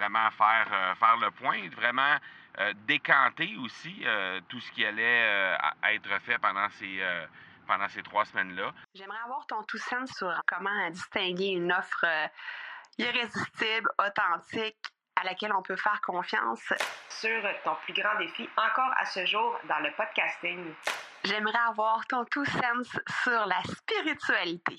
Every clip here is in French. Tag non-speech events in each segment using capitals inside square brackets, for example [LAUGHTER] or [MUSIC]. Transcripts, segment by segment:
vraiment faire, faire le point, vraiment décanter aussi tout ce qui allait être fait pendant ces, pendant ces trois semaines-là. J'aimerais avoir ton tout sens sur comment distinguer une offre irrésistible, authentique, à laquelle on peut faire confiance. Sur ton plus grand défi encore à ce jour dans le podcasting. J'aimerais avoir ton tout sens sur la spiritualité.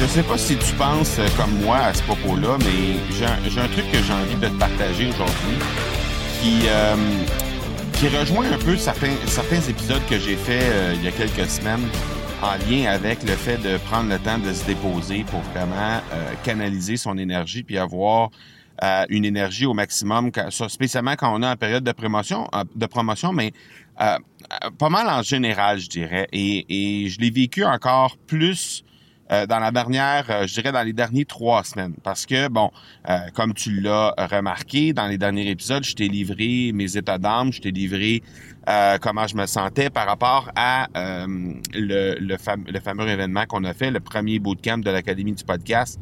Je sais pas si tu penses euh, comme moi à ce propos-là, mais j'ai un, truc que j'ai envie de te partager aujourd'hui qui, euh, qui rejoint un peu certains, certains épisodes que j'ai fait euh, il y a quelques semaines en lien avec le fait de prendre le temps de se déposer pour vraiment canaliser son énergie puis avoir une énergie au maximum, spécialement quand on est en période de promotion, de promotion mais pas mal en général, je dirais. Et, et je l'ai vécu encore plus euh, dans la dernière, euh, je dirais dans les derniers trois semaines. Parce que, bon, euh, comme tu l'as remarqué, dans les derniers épisodes, je t'ai livré mes états d'âme, je t'ai livré comment je me sentais par rapport à le, fameux événement qu'on a fait, le premier bootcamp de l'Académie du podcast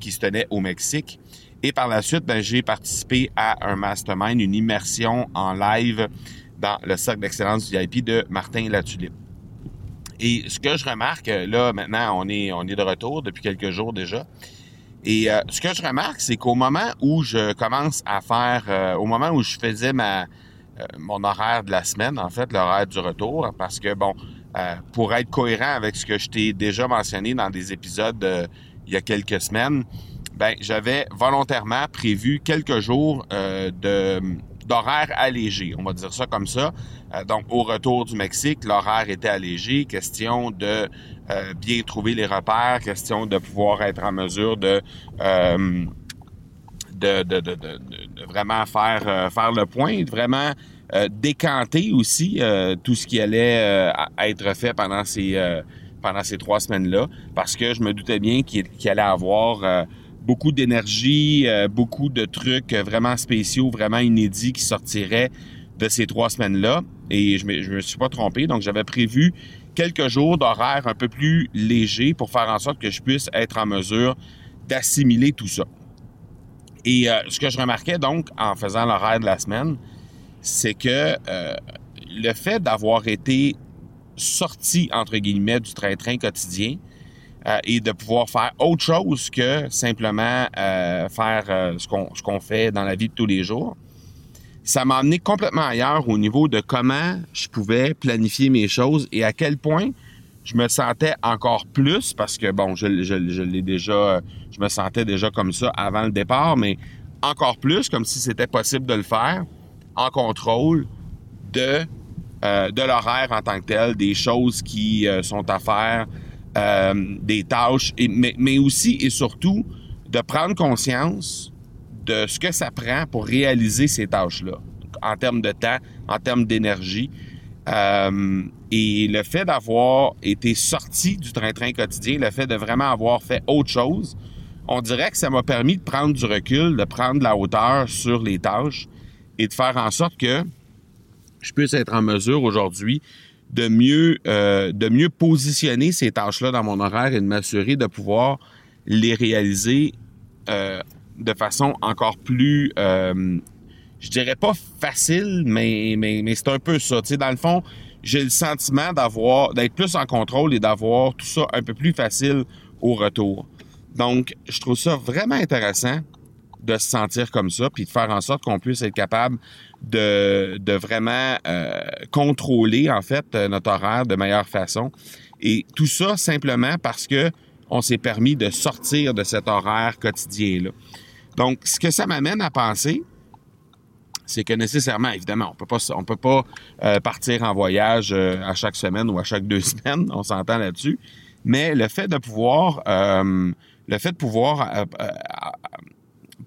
qui se tenait au Mexique. Et par la suite, ben, j'ai participé à un mastermind, une immersion en live dans le cercle d'excellence du VIP de Martin Latulippe. Et ce que je remarque, euh, là, maintenant, on est, on est de retour depuis quelques jours déjà. Et euh, ce que je remarque, c'est qu'au moment où je commence à faire, euh, au moment où je faisais ma, mon horaire de la semaine, en fait, l'horaire du retour, parce que, bon, pour être cohérent avec ce que je t'ai déjà mentionné dans des épisodes il y a quelques semaines, ben, j'avais volontairement prévu quelques jours de d'horaire allégé, on va dire ça comme ça. Euh, donc, au retour du Mexique, l'horaire était allégé, question de euh, bien trouver les repères, question de pouvoir être en mesure de, euh, vraiment faire, le point, de vraiment décanter aussi tout ce qui allait être fait pendant ces, pendant ces trois semaines-là, parce que je me doutais bien qu'il allait avoir beaucoup d'énergie, euh, beaucoup de trucs vraiment spéciaux, vraiment inédits qui sortiraient de ces trois semaines-là. Et je me, me suis pas trompé. Donc, j'avais prévu quelques jours d'horaire un peu plus léger pour faire en sorte que je puisse être en mesure d'assimiler tout ça. Et euh, ce que je remarquais donc en faisant l'horaire de la semaine, c'est que euh, le fait d'avoir été sorti, entre guillemets, du train-train quotidien, euh, et de pouvoir faire autre chose que simplement euh, faire euh, ce qu'on fait dans la vie de tous les jours. Ça m'a amené complètement ailleurs au niveau de comment je pouvais planifier mes choses et à quel point je me sentais encore plus parce que bon, je, je, je l'ai déjà, je me sentais déjà comme ça avant le départ, mais encore plus comme si c'était possible de le faire en contrôle de de l'horaire en tant que tel, des choses qui sont à faire, euh, des tâches, mais, aussi et surtout de prendre conscience de ce que ça prend pour réaliser ces tâches-là, en termes de temps, en termes d'énergie. Euh, et le fait d'avoir été sorti du train-train quotidien, le fait de vraiment avoir fait autre chose, on dirait que ça m'a permis de prendre du recul, de prendre de la hauteur sur les tâches et de faire en sorte que je puisse être en mesure aujourd'hui de mieux, euh, de mieux positionner ces tâches-là dans mon horaire et de m'assurer de pouvoir les réaliser euh, de façon encore plus, euh, je dirais pas facile, mais, mais, mais c'est un peu ça. Tu sais, dans le fond, j'ai le sentiment d'avoir, d'être plus en contrôle et d'avoir tout ça un peu plus facile au retour. Donc, je trouve ça vraiment intéressant de se sentir comme ça, puis de faire en sorte qu'on puisse être capable de, de vraiment euh, contrôler en fait euh, notre horaire de meilleure façon. Et tout ça simplement parce que on s'est permis de sortir de cet horaire quotidien-là. Donc, ce que ça m'amène à penser, c'est que nécessairement, évidemment, on peut pas, on peut pas euh, partir en voyage à chaque semaine ou à chaque deux [LAUGHS] semaines, on s'entend là-dessus. Mais le fait de pouvoir le fait de pouvoir euh, euh,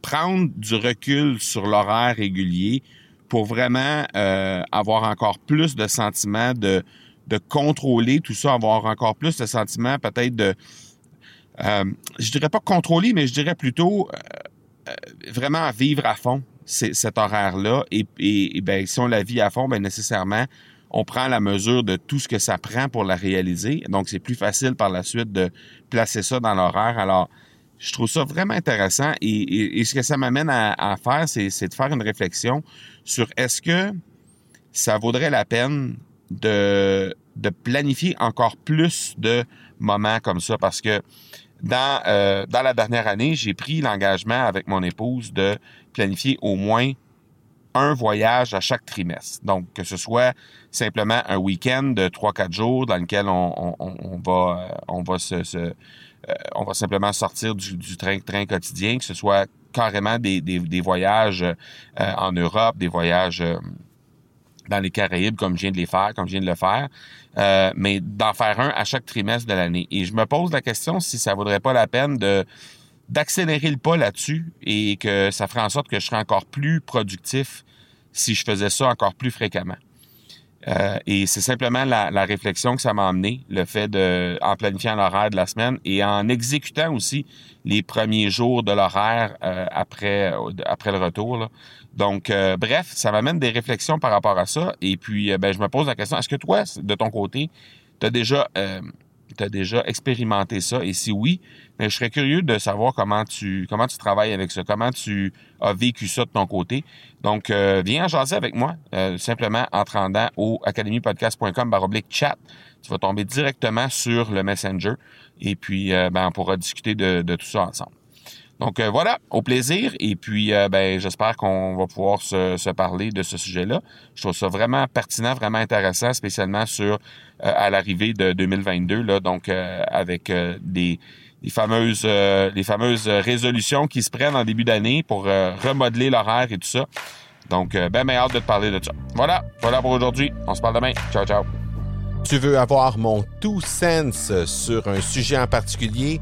prendre du recul sur l'horaire régulier pour vraiment euh, avoir encore plus de sentiments de, de contrôler tout ça, avoir encore plus de sentiments peut-être de, euh, je dirais pas contrôler, mais je dirais plutôt euh, vraiment vivre à fond cet horaire-là. Et, et, ben, si on la vit à fond, ben nécessairement, on prend la mesure de tout ce que ça prend pour la réaliser. Donc, c'est plus facile par la suite de placer ça dans l'horaire. Alors, je trouve ça vraiment intéressant. Et, ce que ça m'amène à, faire, c'est de faire une réflexion sur est-ce que ça vaudrait la peine de, planifier encore plus de moments comme ça? Parce que dans, euh, dans la dernière année, j'ai pris l'engagement avec mon épouse de planifier au moins un voyage à chaque trimestre. Donc, que ce soit simplement un week-end de 3-4 jours dans lequel on, va, euh, on va se euh, on va simplement sortir du, du train, train quotidien, que ce soit carrément des, voyages euh, en Europe, des voyages dans les Caraïbes comme je viens de les faire, comme je viens de le faire, euh, mais d'en faire un à chaque trimestre de l'année. Et je me pose la question si ça vaudrait pas la peine d'accélérer le pas là-dessus et que ça ferait en sorte que je serais encore plus productif si je faisais ça encore plus fréquemment. Euh, et c'est simplement la, réflexion que ça m'a amené, le fait de, en planifiant l'horaire de la semaine et en exécutant aussi les premiers jours de l'horaire euh, après, après le retour. Donc, euh, bref, ça m'amène des réflexions par rapport à ça. Et puis, euh, ben, je me pose la question, est-ce que toi, de ton côté, tu as déjà, euh, as déjà expérimenté ça? Et si oui, ben, je serais curieux de savoir comment tu, comment tu travailles avec ça, comment tu as vécu ça de ton côté? Donc, viens en jaser avec moi, simplement en te rendant au academypodcast.com baroblique chat. Tu vas tomber directement sur le Messenger et puis ben, on pourra discuter de tout ça ensemble. Donc euh, voilà, au plaisir. Et puis, euh, ben, j'espère qu'on va pouvoir se, parler de ce sujet-là. Je trouve ça vraiment pertinent, vraiment intéressant, spécialement sur euh, à l'arrivée de 2022, là, donc avec des, fameuses les fameuses résolutions qui se prennent en début d'année pour remodeler l'horaire et tout ça. Donc, ben, ben, hâte de te parler de ça. Voilà, voilà pour aujourd'hui. On se parle demain. Ciao, ciao. Tu veux avoir mon tout sens sur un sujet en particulier?